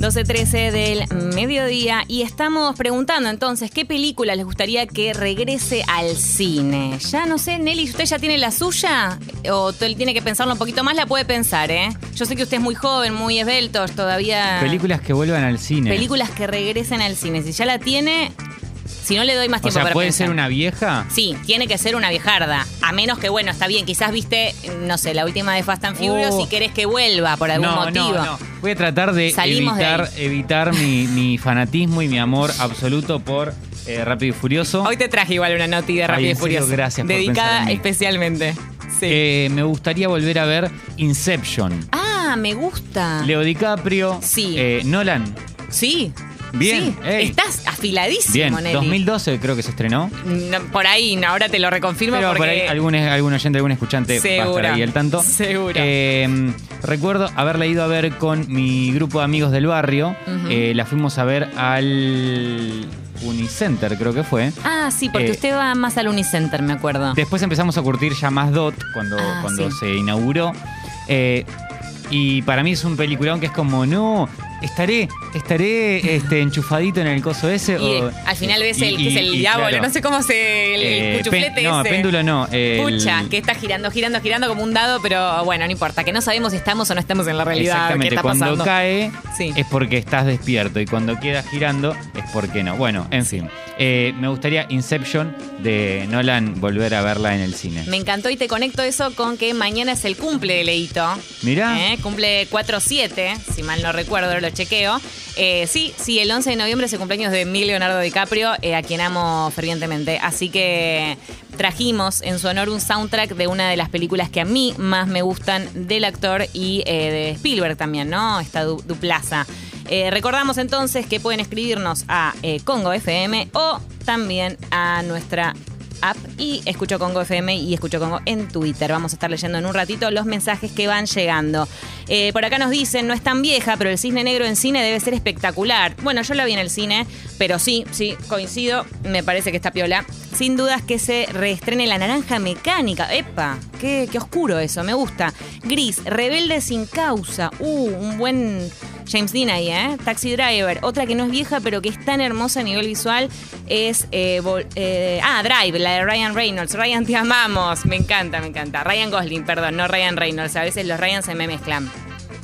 12.13 del mediodía y estamos preguntando entonces qué película les gustaría que regrese al cine. Ya no sé, Nelly, ¿usted ya tiene la suya? ¿O él tiene que pensarlo un poquito más? La puede pensar, ¿eh? Yo sé que usted es muy joven, muy esbelto, todavía... Películas que vuelvan al cine. Películas que regresen al cine. Si ya la tiene, si no le doy más o tiempo sea, para ¿puede pensar. ser una vieja? Sí, tiene que ser una viejarda. A menos que, bueno, está bien, quizás viste, no sé, la última de Fast and Furious Oh. y querés que vuelva por algún no, motivo. no, no. Voy a tratar de Salimos de evitar, evitar mi, mi fanatismo y mi amor absoluto por eh, Rápido y Furioso. Hoy te traje igual una noti de Ay, Rápido y en serio, Furioso. gracias por Dedicada pensar en mí. especialmente. Sí. Eh, me gustaría volver a ver Inception. ah, me gusta. Leo DiCaprio. Sí. eh, Nolan. Sí. Bien, Sí. ey. Estás afiladísimo, Bien, Nelly. 2012 creo que se estrenó. No, por ahí, no, ahora te lo reconfirmo Pero porque... por ahí algún, algún oyente, algún escuchante va a estar ahí al tanto. Seguro. Eh, recuerdo haberla ido a ver con mi grupo de amigos del barrio. Eh, la fuimos a ver al Unicenter, creo que fue. Ah, sí, porque Eh, usted va más al Unicenter, me acuerdo. Después empezamos a curtir ya más DOT cuando, Ah, cuando sí. se inauguró. Eh, y para mí es un peliculón que es como, no, estaré, estaré este, enchufadito en el coso ese. Y o- al final ves y- el que es el diablo, claro. no sé cómo se... El Eh, cuchuflete pen- no, ese. péndulo no. el- Pucha, que está girando, girando, girando como un dado, pero bueno, no importa, que no sabemos si estamos o no estamos en la realidad. ¿Qué Exactamente, está cuando pasando? cae Sí. es porque estás despierto y cuando queda girando es porque no. Bueno, en fin. Eh, me gustaría Inception de Nolan volver a verla en el cine. Me encantó y te conecto eso con que mañana es el cumple de Leito. Mirá. ¿Eh? Cumple 4-7, si mal no recuerdo, lo chequeo. Eh, sí, sí, el 11 de noviembre es el cumpleaños de mi Leonardo DiCaprio, eh, a quien amo fervientemente. Así que trajimos en su honor un soundtrack de una de las películas que a mí más me gustan del actor y eh, de Spielberg también, ¿no? Esta du- duplaza. Eh, recordamos entonces que pueden escribirnos a eh, Congo FM o también a nuestra app y Escucho Congo FM y Escucho Congo en Twitter. Vamos a estar leyendo en un ratito los mensajes que van llegando. Eh, por acá nos dicen, no es tan vieja, pero el cisne negro en cine debe ser espectacular. Bueno, yo la vi en el cine, pero sí, sí, coincido, me parece que está piola. Sin dudas que se reestrene La Naranja Mecánica. ¡Epa! Qué, qué oscuro eso, me gusta. Gris, Rebelde sin causa. Uh, un buen James Dean ahí, ¿eh? Taxi Driver. Otra que no es vieja, pero que es tan hermosa a nivel visual es. eh, eh, ah, Drive, la de Ryan Reynolds. Ryan, te amamos. Me encanta, me encanta. Ryan Gosling, perdón, no Ryan Reynolds. A veces los Ryan se me mezclan.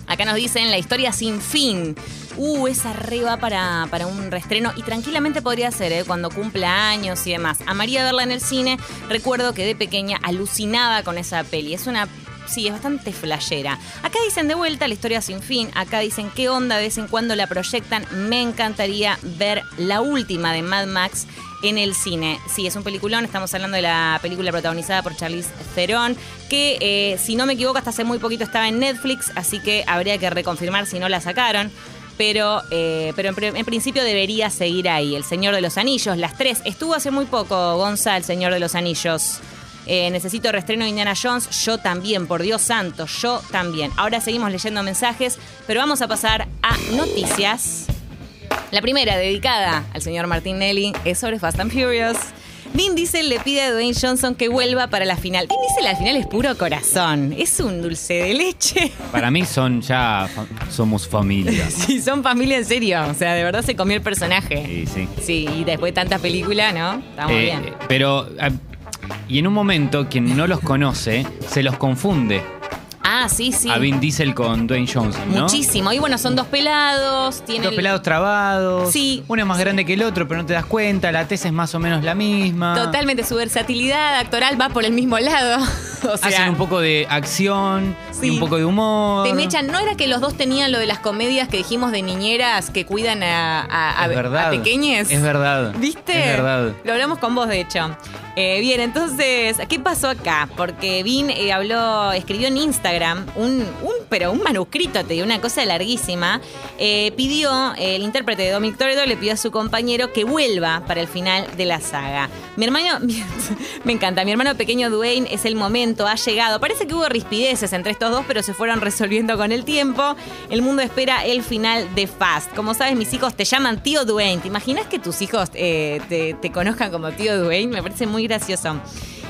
Acá nos dicen la historia sin fin. Uh, esa re va para, para un reestreno y tranquilamente podría ser, ¿eh? cuando cumpla años y demás. Amaría verla en el cine. Recuerdo que de pequeña alucinaba con esa peli. Es una Sí, es bastante flashera. Acá dicen de vuelta la historia sin fin. Acá dicen qué onda de vez en cuando la proyectan. Me encantaría ver la última de Mad Max en el cine. Sí, es un peliculón. Estamos hablando de la película protagonizada por Charlize Theron, que eh, si no me equivoco hasta hace muy poquito estaba en Netflix, así que habría que reconfirmar si no la sacaron. Pero, eh, pero en, pri- en principio debería seguir ahí. El Señor de los Anillos, las tres. Estuvo hace muy poco, Gonza, El Señor de los Anillos. Eh, necesito reestreno de Indiana Jones. Yo también, por Dios santo, yo también. Ahora seguimos leyendo mensajes, pero vamos a pasar a noticias. La primera, dedicada al señor Martín Nelly, es sobre Fast and Furious. Vin Diesel le pide a Dwayne Johnson que vuelva para la final. Vin Diesel al final es puro corazón, es un dulce de leche. Para mí son ya, somos familia. Sí, son familia en serio, o sea, de verdad se comió el personaje. Sí, sí. Sí, y después de tanta película, ¿no? Está muy Eh, bien. Pero, ah, y en un momento, quien no los conoce, se los confunde Ah, sí, sí. a Vin Diesel con Dwayne Johnson, ¿no? Muchísimo. Y bueno, son dos pelados. Dos pelados trabados. Sí. Uno es más grande que el otro, pero no te das cuenta. La tesis es más o menos la misma. Totalmente, su versatilidad actoral va por el mismo lado. o sea, Hacen un poco de acción Sí. y un poco de humor. Te mechan, ¿no era que los dos tenían lo de las comedias que dijimos de niñeras que cuidan a, a, a- Es verdad. a pequeñes? Es verdad. ¿Viste? Es verdad. Lo hablamos con vos, de hecho. Eh, bien, entonces, ¿qué pasó acá? Porque Vin eh, habló, escribió en Instagram un, un, pero un manuscrito, te digo, una cosa larguísima. Eh, pidió, el intérprete de Dominic Toretto le pidió a su compañero que vuelva para el final de la saga. Mi hermano, me encanta, mi hermano pequeño Dwayne es el momento, ha llegado. Parece que hubo rispideces entre estos dos, pero se fueron resolviendo con el tiempo. El mundo espera el final de Fast. Como sabes, mis hijos te llaman tío Dwayne. ¿Te imaginas que tus hijos eh, te, te conozcan como tío Dwayne? Me parece muy gracioso.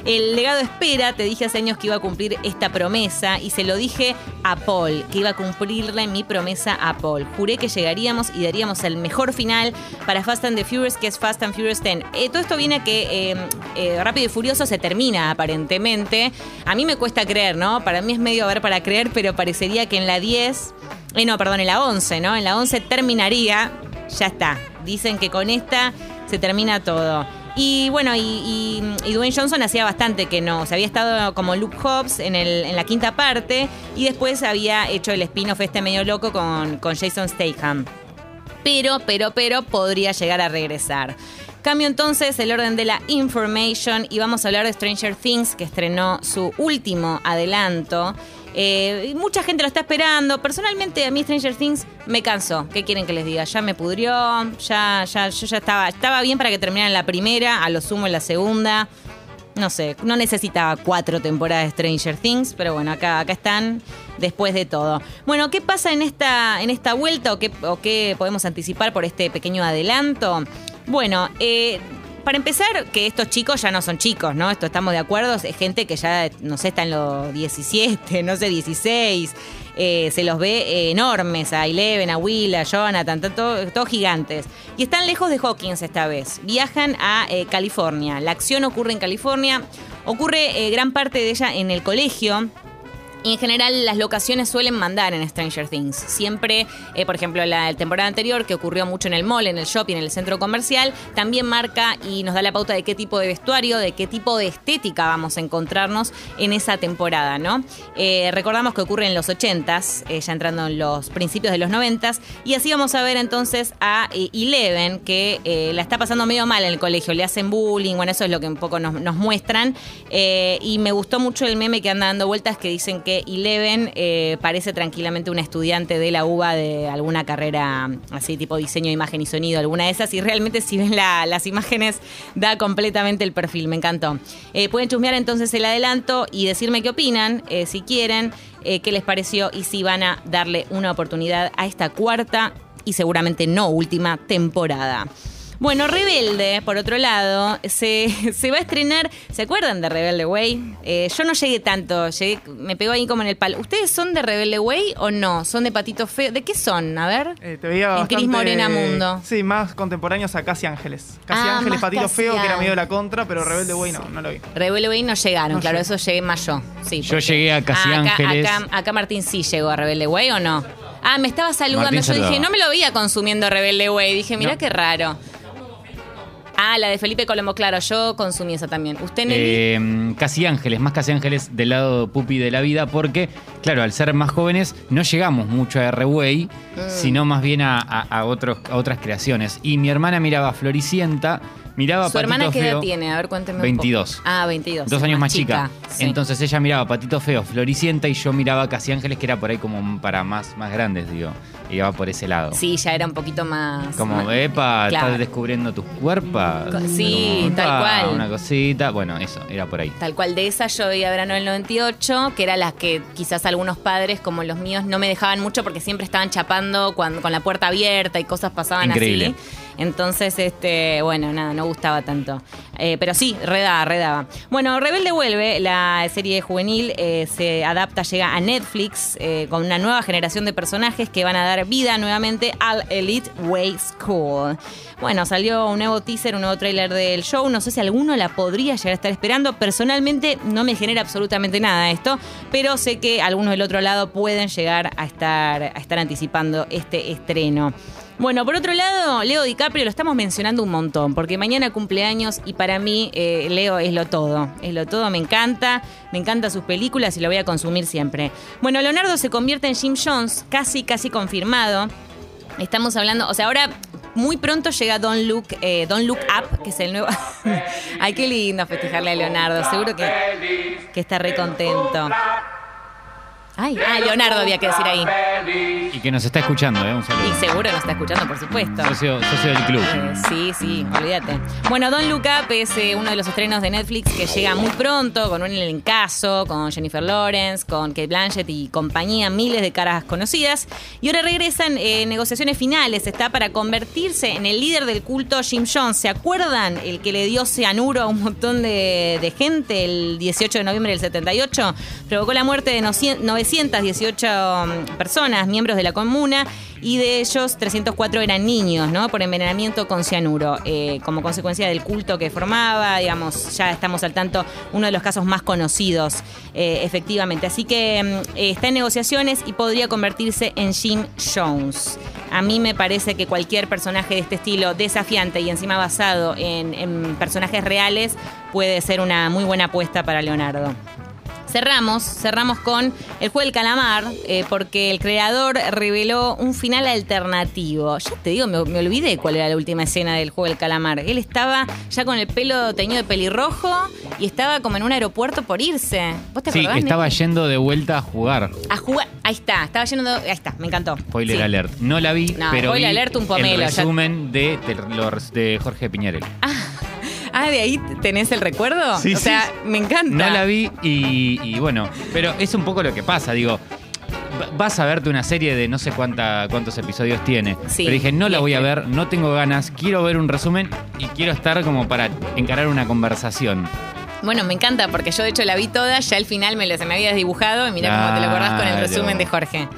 El legado espera, te dije hace años que iba a cumplir esta promesa y se lo dije a Paul, que iba a cumplirle mi promesa a Paul. Juré que llegaríamos y daríamos el mejor final para Fast and the Furious, que es Fast and Furious 10. Eh, todo esto viene a que eh, eh, Rápido y Furioso se termina aparentemente. A mí me cuesta creer, ¿no? Para mí es medio a ver para creer, pero parecería que en la 10, no, perdón, en la 11, ¿no? En la 11 terminaría, ya está. Dicen que con esta se termina todo. Y bueno, y, Dwayne Johnson hacía bastante que no. Se había estado como Luke Hobbs en, en la quinta parte y después había hecho el spin-off este medio loco con, con Jason Statham. Pero, pero, pero podría llegar a regresar. Cambio entonces el orden de la information y vamos a hablar de Stranger Things, que estrenó su último adelanto. Eh, mucha gente lo está esperando. Personalmente, a mí Stranger Things me cansó. ¿Qué quieren que les diga? Ya me pudrió, ya, ya, yo ya estaba, estaba bien para que terminara la primera, a lo sumo en la segunda. No sé, no necesitaba cuatro temporadas de Stranger Things, pero bueno, acá, acá están después de todo. Bueno, ¿qué pasa en esta, en esta vuelta o qué, qué podemos anticipar por este pequeño adelanto? Bueno, eh, para empezar, que estos chicos ya no son chicos, ¿no? Esto estamos de acuerdo, es gente que ya, no sé, está en los 17, no sé, 16. Eh, se los ve eh, enormes, a Eleven, a Will, a Jonathan, todos gigantes. Y están lejos de Hawkins esta vez. Viajan a eh, California. La acción ocurre en California. Ocurre gran parte de ella en el colegio y en general las locaciones suelen mandar en Stranger Things. Siempre, eh, por ejemplo, la temporada anterior, que ocurrió mucho en el mall, en el shopping, en el centro comercial, también marca y nos da la pauta de qué tipo de vestuario, de qué tipo de estética vamos a encontrarnos en esa temporada, ¿no? Eh, recordamos que ocurre en los 80s, eh, ya entrando en los principios de los 90s, y así vamos a ver entonces a Eleven, que la está pasando medio mal en el colegio, le hacen bullying, bueno, eso es lo que un poco nos, nos muestran, y me gustó mucho el meme que anda dando vueltas que dicen que Eleven eh, parece tranquilamente una estudiante de la UBA de alguna carrera así tipo diseño imagen y sonido, alguna de esas, y realmente si ven las imágenes da completamente el perfil, me encantó. Eh, pueden chusmear entonces el adelanto y decirme qué opinan, eh, si quieren, qué les pareció y si van a darle una oportunidad a esta cuarta y seguramente no última temporada. Bueno, Rebelde, por otro lado, se, va a estrenar. ¿Se acuerdan de Rebelde Way? Eh, yo no llegué tanto, llegué, me pegó ahí como en el palo. ¿Ustedes son de Rebelde Way o no? ¿Son de Patito Feo? ¿De qué son? A ver. Eh, te veía en Cris Morena Mundo. Sí, más contemporáneos a Casi Ángeles. Casi ah, Ángeles, Patito Feo, que era medio de la contra, pero Rebelde Way no, no lo vi. Rebelde Way no llegaron, claro, eso llegué más yo. Sí, yo llegué a Casi Ángeles. Acá, acá, Martín sí llegó a Rebelde Way o no. Ah, me estaba saludando. yo dije, no me lo veía consumiendo Rebelde Way. Dije, mira qué raro. Ah, la de Felipe Colombo, claro, yo consumí esa también. ¿Usted, eh, Casi Ángeles, más Casi Ángeles del lado pupi de la vida, porque, claro, al ser más jóvenes no llegamos mucho a R-Way, sino más bien a, otros, a otras creaciones. Y mi hermana miraba Floricienta miraba ¿Su hermana qué edad tiene? A ver, cuénteme 22. Ah, 22. Dos años más chica. Entonces ella miraba Patito Feo, Floricienta y yo miraba Casi Ángeles, que era por ahí como para más, más grandes, digo. Iba por ese lado. Sí, ya era un poquito más. Como, epa, estás descubriendo tus cuerpos. Sí, tal cual. Una cosita. Bueno, eso, era por ahí. Tal cual de esa yo veía verano del 98, que era las que quizás algunos padres, como los míos, no me dejaban mucho porque siempre estaban chapando con la puerta abierta y cosas pasaban Increíble. así. Entonces, este, bueno, nada, no gustaba tanto. Eh, pero sí, redaba, redaba. Bueno, Rebelde vuelve, la serie juvenil eh, se adapta, llega a Netflix eh, con una nueva generación de personajes que van a dar vida nuevamente al Elite Way School. Bueno, salió un nuevo teaser, un nuevo tráiler del show. No sé si alguno la podría llegar a estar esperando. Personalmente no me genera absolutamente nada esto, pero sé que algunos del otro lado pueden llegar a estar, a estar anticipando este estreno. Bueno, por otro lado, Leo DiCaprio lo estamos mencionando un montón, porque mañana cumpleaños y para mí eh, Leo es lo todo. Es lo todo, me encanta, me encantan sus películas y lo voy a consumir siempre. Bueno, Leonardo se convierte en Jim Jones, casi, casi confirmado. Estamos hablando, o sea, ahora muy pronto llega Don't Look, eh, Don't Look Up, que es el nuevo. Ay, qué lindo festejarle a Leonardo. Seguro que, que está re contento. Ay, ah, Leonardo había que decir ahí. Y que nos está escuchando, ¿eh? Un saludo. Y seguro nos está escuchando, por supuesto. Socio, socio del club. Eh, sí, sí, olvídate. Bueno, Don Look Up es eh, uno de los estrenos de Netflix que llega muy pronto, con un elencazo, con Jennifer Lawrence, con Kate Blanchett y compañía, miles de caras conocidas. Y ahora regresan en negociaciones finales. Está para convertirse en el líder del culto Jim Jones. ¿Se acuerdan? El que le dio cianuro a un montón de, de gente el 18 de noviembre del 78. Provocó la muerte de 918 mm, miembros de la comuna, y de ellos 304 eran niños. Por envenenamiento con cianuro. Eh, como consecuencia del culto que formaba, digamos, ya estamos al tanto, uno de los casos más conocidos, eh, efectivamente. Así que mm, está en negociaciones y podría convertirse en Jim Jones. A mí me parece que cualquier personaje de este estilo, desafiante y encima basado en personajes reales, puede ser una muy buena apuesta para Leonardo. Cerramos, cerramos con el juego del calamar, eh, porque el creador reveló un final alternativo. Ya te digo, me, olvidé cuál era la última escena del juego del calamar. Él estaba ya con el pelo teñido de pelirrojo y estaba como en un aeropuerto por irse. ¿Vos te sí, estaba yendo de vuelta a jugar. A jugar, ahí está, estaba yendo de, ahí está, me encantó. Spoiler alert. No la vi, pero spoiler vi alert un pomelo. El resumen de, de, Jorge Piñarel. Ah. Ah, de ahí tenés el recuerdo. Sí, o sea, me encanta. No la vi y, bueno, pero es un poco lo que pasa, digo. Vas a verte una serie de no sé cuánta, cuántos episodios tiene. pero dije, no la voy a ver, no tengo ganas, quiero ver un resumen y quiero estar como para encarar una conversación. Bueno, me encanta porque yo de hecho la vi toda, ya al final me lo, se me había dibujado y mira cómo te lo acordás con el resumen de Jorge.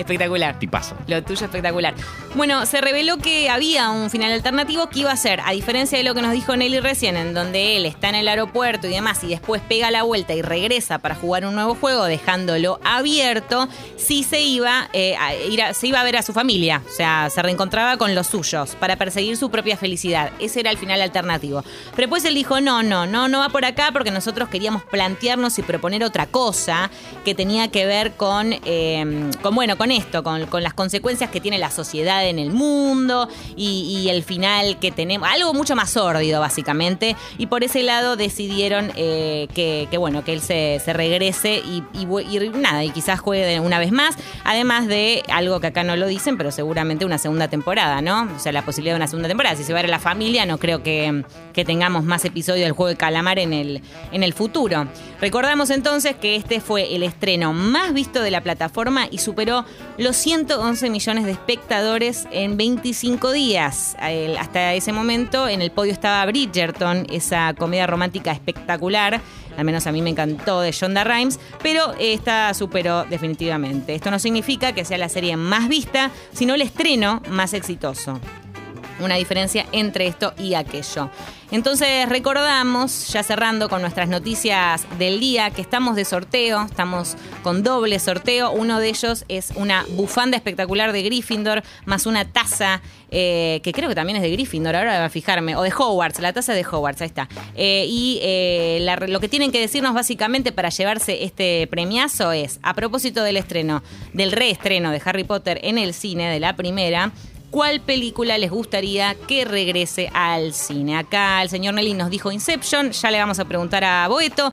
Espectacular. Tipazo. Lo tuyo espectacular. Bueno, se reveló que había un final alternativo que iba a ser, a diferencia de lo que nos dijo Nelly recién, en donde él está en el aeropuerto y demás, y después pega la vuelta y regresa para jugar un nuevo juego, dejándolo abierto, sí se iba, eh, a ir se iba a ver a su familia. O sea, se reencontraba con los suyos para perseguir su propia felicidad. Ese era el final alternativo. Pero después él dijo, no, no, no, no va por acá porque nosotros queríamos plantearnos y proponer otra cosa que tenía que ver con, eh, con bueno, con esto, con, las consecuencias que tiene la sociedad en el mundo y, el final que tenemos, algo mucho más sórdido básicamente, y por ese lado decidieron eh, que, bueno, que él se, regrese y, nada, y quizás juegue una vez más, además de algo que acá no lo dicen, pero seguramente una segunda temporada, ¿no? O sea, la posibilidad de una segunda temporada, si se va a la familia, no creo que, que tengamos más episodios del juego de calamar en el, en el futuro. Recordamos entonces que este fue el estreno más visto de la plataforma y superó los 111 millones de espectadores en 25 días. Hasta ese momento en el podio estaba Bridgerton, esa comedia romántica espectacular, al menos a mí me encantó, de Shonda Rhimes, pero esta superó definitivamente. Esto no significa que sea la serie más vista, sino el estreno más exitoso una diferencia entre esto y aquello. Entonces recordamos, ya cerrando con nuestras noticias del día, que estamos de sorteo, estamos con doble sorteo. Uno de ellos es una bufanda espectacular de Gryffindor, más una taza eh, que creo que también es de Gryffindor, ahora voy a fijarme, o de Hogwarts, la taza de Hogwarts, ahí está. Eh, y eh, lo que tienen que decirnos básicamente para llevarse este premiazo es, a propósito del estreno, del reestreno de Harry Potter en el cine, de la primera, cuál película les gustaría que regrese al cine. Acá el señor Nelly nos dijo Inception, ya le vamos a preguntar a Boeto.